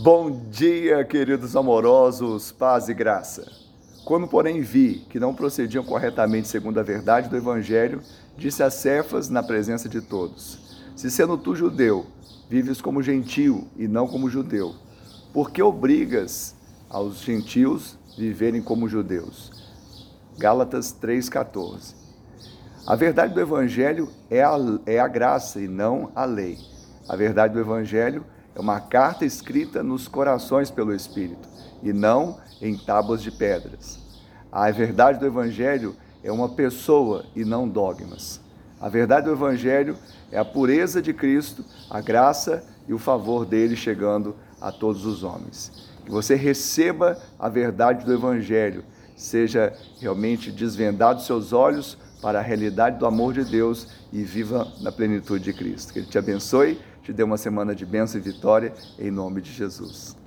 Bom dia, queridos amorosos, paz e graça. Quando, porém, vi que não procediam corretamente segundo a verdade do Evangelho, disse a Cefas na presença de todos: Se sendo tu judeu, vives como gentio e não como judeu, por que obrigas aos gentios viverem como judeus? Gálatas 3,14. A verdade do Evangelho é a, é a graça e não a lei. A verdade do Evangelho é é uma carta escrita nos corações pelo Espírito e não em tábuas de pedras. A verdade do Evangelho é uma pessoa e não dogmas. A verdade do Evangelho é a pureza de Cristo, a graça e o favor dele chegando a todos os homens. Que você receba a verdade do Evangelho, seja realmente desvendado seus olhos para a realidade do amor de Deus e viva na plenitude de Cristo. Que Ele te abençoe te dê uma semana de bênção e vitória, em nome de Jesus.